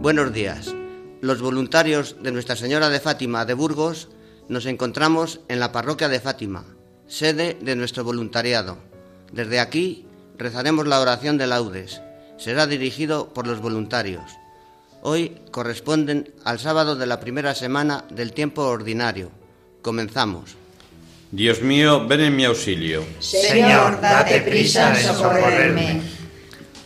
Buenos días. Los voluntarios de Nuestra Señora de Fátima de Burgos nos encontramos en la parroquia de Fátima, sede de nuestro voluntariado. Desde aquí rezaremos la oración de laudes. Será dirigido por los voluntarios. Hoy corresponden al sábado de la primera semana del tiempo ordinario. Comenzamos. Dios mío, ven en mi auxilio. Señor, date prisa en socorrerme.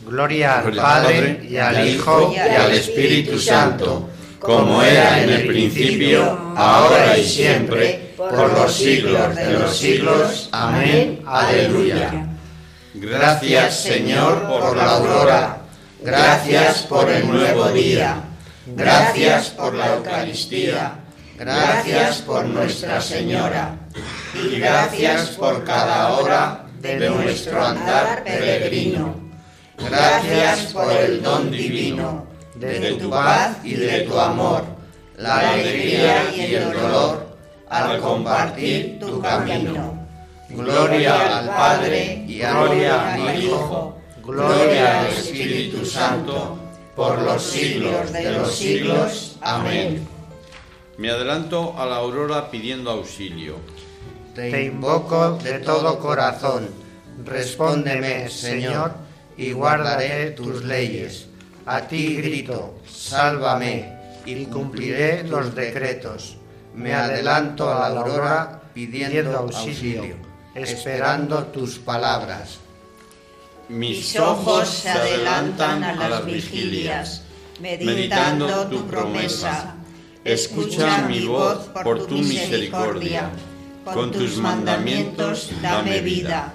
Gloria al Padre, y al Hijo, y al Espíritu Santo, como era en el principio, ahora y siempre, por los siglos de los siglos. Amén. Aleluya. Gracias, Señor, por la aurora. Gracias por el nuevo día. Gracias por la Eucaristía. Gracias por Nuestra Señora. Y gracias por cada hora de nuestro andar peregrino. Gracias por el don divino de tu paz y de tu amor, la alegría y el dolor al compartir tu camino. Gloria al Padre y gloria al Hijo, gloria al Espíritu Santo, por los siglos de los siglos. Amén. Me adelanto a la aurora pidiendo auxilio. Te invoco de todo corazón. Respóndeme, Señor y guardaré tus leyes. A ti grito, sálvame, y cumpliré los decretos. Me adelanto a la aurora pidiendo auxilio, esperando tus palabras. Mis ojos se adelantan a las vigilias, meditando tu promesa. Escucha mi voz por tu misericordia. Con tus mandamientos dame vida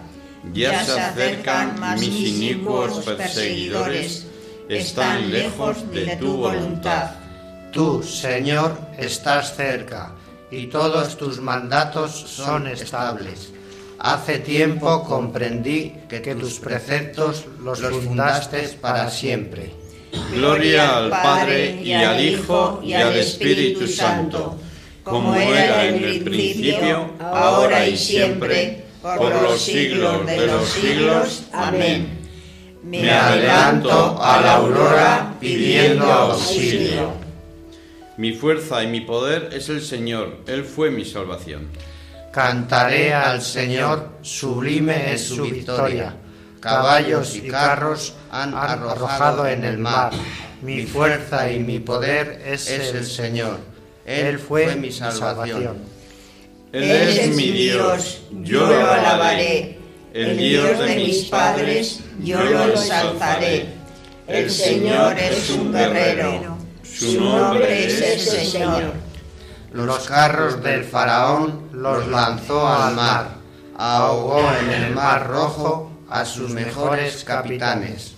ya se acercan mis inicuos perseguidores, están lejos de tu voluntad. Tú, Señor, estás cerca, y todos tus mandatos son estables. Hace tiempo comprendí que tus preceptos los fundaste para siempre. Gloria al Padre y al Hijo y al Espíritu Santo, como era en el principio, ahora y siempre, por los siglos de los siglos. Amén. Me adelanto a la aurora pidiendo auxilio. Mi fuerza y mi poder es el Señor, Él fue mi salvación. Cantaré al Señor, sublime es su victoria. Caballos y carros han arrojado en el mar. Mi fuerza y mi poder es el Señor. Él fue mi salvación. Él es mi Dios, yo lo alabaré. El Dios de mis padres, yo lo ensalzaré. El Señor es un guerrero, su nombre es el Señor. Los carros del faraón los lanzó al mar, ahogó en el mar rojo a sus mejores capitanes.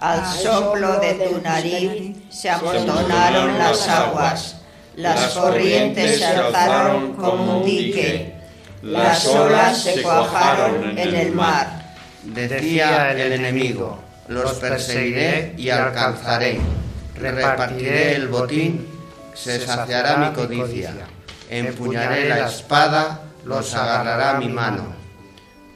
Al soplo de tu nariz se amontonaron las aguas las corrientes se alzaron como un dique, las olas se cuajaron en el mar. Decía el enemigo, los perseguiré y alcanzaré, repartiré el botín, se saciará mi codicia, empuñaré la espada, los agarrará mi mano.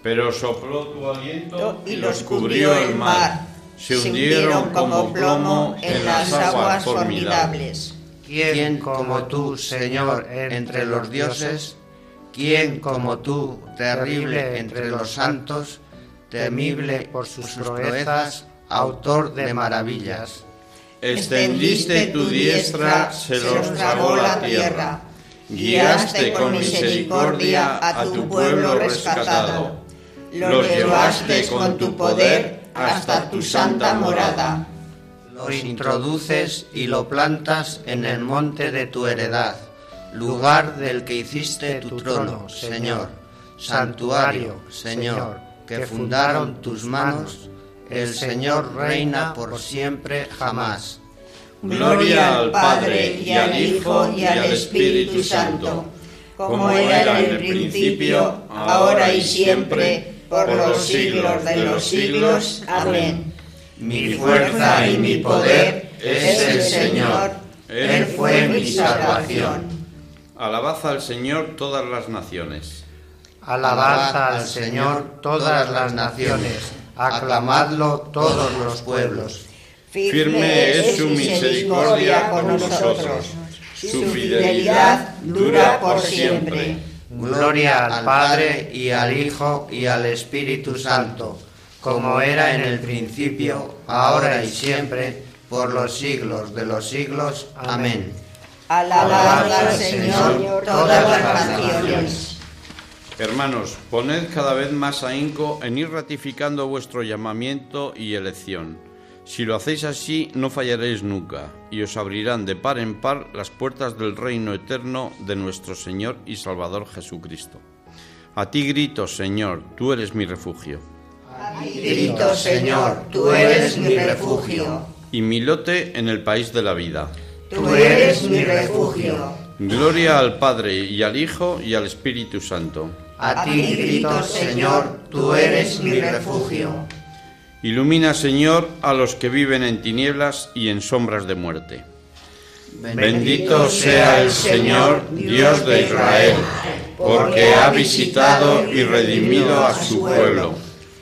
Pero sopló tu aliento y los cubrió el mar, se hundieron como plomo en las aguas formidables. ¿Quién como tú, Señor, entre los dioses? ¿Quién como tú, terrible entre los santos, temible por sus proezas, autor de maravillas? Extendiste tu diestra, se los tragó la tierra. Guiaste con misericordia a tu pueblo rescatado. Los llevaste con tu poder hasta tu santa morada lo introduces y lo plantas en el monte de tu heredad. lugar del que hiciste tu trono, Señor, santuario, Señor, que fundaron tus manos, el Señor reina por siempre jamás. Gloria al Padre y al Hijo y al Espíritu Santo, como era en el principio, ahora y siempre, por los siglos de los siglos. Amén. Mi fuerza y mi poder es el Señor, Él fue mi salvación. Alabad al Señor todas las naciones. Alabad al Señor todas las naciones, aclamadlo todos los pueblos. Firme es su misericordia con nosotros, su fidelidad dura por siempre. Gloria al Padre y al Hijo y al Espíritu Santo, como era en el principio, ahora y siempre, por los siglos de los siglos. Amén. Alabad al Señor todas las naciones. Hermanos, poned cada vez más ahínco en ir ratificando vuestro llamamiento y elección. Si lo hacéis así, no fallaréis nunca, y os abrirán de par en par las puertas del reino eterno de nuestro Señor y Salvador Jesucristo. A ti grito, Señor, tú eres mi refugio. Grito, Señor, tú eres mi refugio. Y mi lote en el país de la vida. Tú eres mi refugio. Gloria al Padre y al Hijo y al Espíritu Santo. A ti grito, Señor, tú eres mi refugio. Ilumina, Señor, a los que viven en tinieblas y en sombras de muerte. Bendito sea el Señor, Dios de Israel, porque ha visitado y redimido a su pueblo,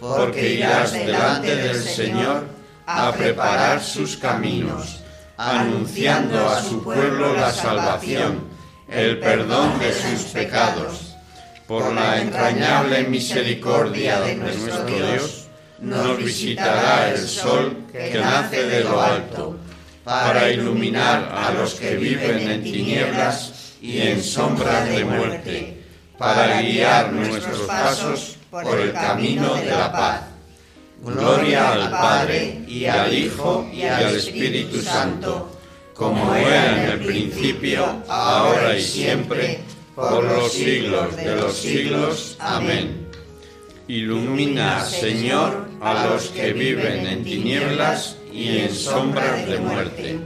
porque irás delante del Señor a preparar sus caminos, anunciando a su pueblo la salvación, el perdón de sus pecados. Por la entrañable misericordia de nuestro Dios, nos visitará el sol que nace de lo alto, para iluminar a los que viven en tinieblas y en sombras de muerte, para guiar nuestros pasos por el camino de la paz. Gloria al Padre y al Hijo y al Espíritu Santo, como era en el principio, ahora y siempre, por los siglos de los siglos. Amén. Ilumina, Señor, a los que viven en tinieblas y en sombras de muerte.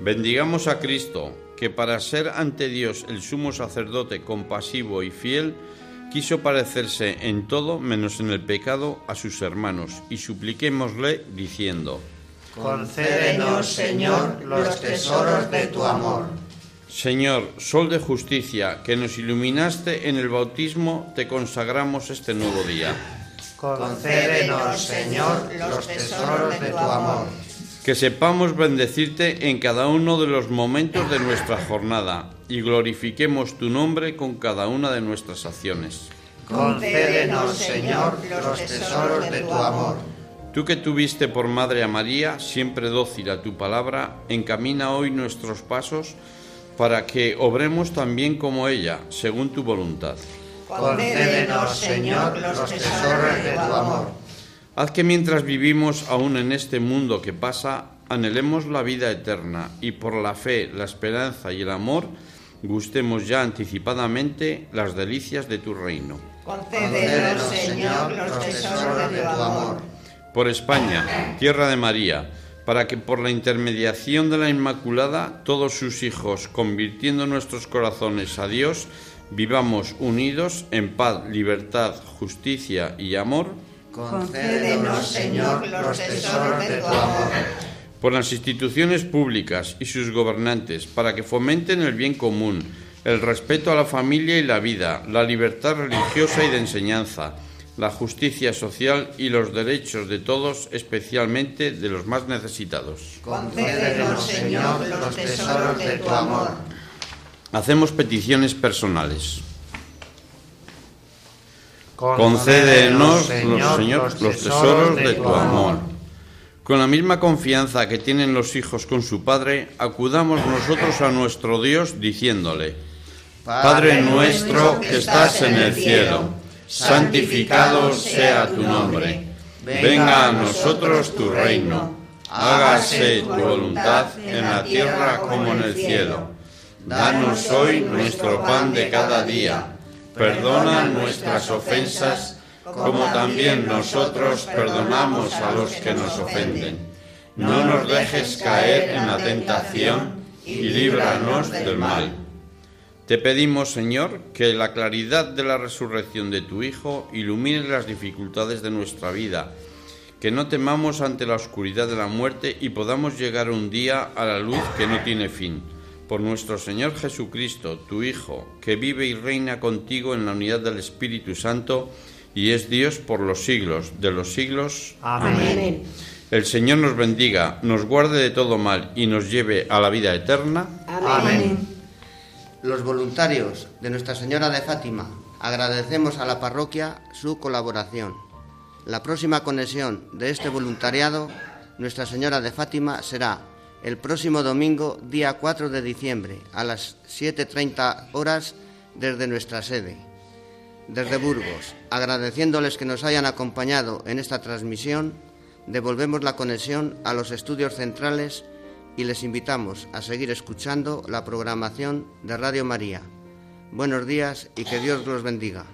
Bendigamos a Cristo, que para ser ante Dios el sumo sacerdote compasivo y fiel, quiso parecerse en todo menos en el pecado a sus hermanos, y supliquémosle diciendo, Concédenos, Señor, los tesoros de tu amor. Señor, Sol de justicia, que nos iluminaste en el bautismo, te consagramos este nuevo día. Concédenos, Señor, los tesoros de tu amor. Que sepamos bendecirte en cada uno de los momentos de nuestra jornada y glorifiquemos tu nombre con cada una de nuestras acciones. Concédenos, Señor, los tesoros de tu amor. Tú que tuviste por madre a María, siempre dócil a tu palabra, encamina hoy nuestros pasos para que obremos también como ella, según tu voluntad. Concédenos, Señor, los tesoros de tu amor. Haz que mientras vivimos aún en este mundo que pasa, anhelemos la vida eterna y por la fe, la esperanza y el amor, gustemos ya anticipadamente las delicias de tu reino. Concédenos, Señor, los tesoros de tu amor. Por España, tierra de María, para que por la intermediación de la Inmaculada todos sus hijos, convirtiendo nuestros corazones a Dios, vivamos unidos en paz, libertad, justicia y amor. Concédenos, Señor, los tesoros de tu amor. Por las instituciones públicas y sus gobernantes, para que fomenten el bien común, el respeto a la familia y la vida, la libertad religiosa y de enseñanza, la justicia social y los derechos de todos, especialmente de los más necesitados. Concédenos, Señor, los tesoros de tu amor. Hacemos peticiones personales. Concédenos, Señor, los tesoros de tu amor. Con la misma confianza que tienen los hijos con su Padre, acudamos nosotros a nuestro Dios diciéndole, Padre nuestro que estás en el cielo, santificado sea tu nombre, venga a nosotros tu reino, hágase tu voluntad en la tierra como en el cielo. Danos hoy nuestro pan de cada día, perdona nuestras ofensas como también nosotros perdonamos a los que nos ofenden. No nos dejes caer en la tentación y líbranos del mal. Te pedimos, Señor, que la claridad de la resurrección de tu Hijo ilumine las dificultades de nuestra vida, que no temamos ante la oscuridad de la muerte y podamos llegar un día a la luz que no tiene fin. Por nuestro Señor Jesucristo, tu Hijo, que vive y reina contigo en la unidad del Espíritu Santo y es Dios por los siglos de los siglos. Amén. El Señor nos bendiga, nos guarde de todo mal y nos lleve a la vida eterna. Amén los voluntarios de Nuestra Señora de Fátima, agradecemos a la parroquia su colaboración. La próxima conexión de este voluntariado, Nuestra Señora de Fátima, será el próximo domingo, día 4 de diciembre, a las 7.30 horas desde nuestra sede. Desde Burgos, agradeciéndoles que nos hayan acompañado en esta transmisión, devolvemos la conexión a los estudios centrales y les invitamos a seguir escuchando la programación de Radio María. Buenos días y que Dios los bendiga.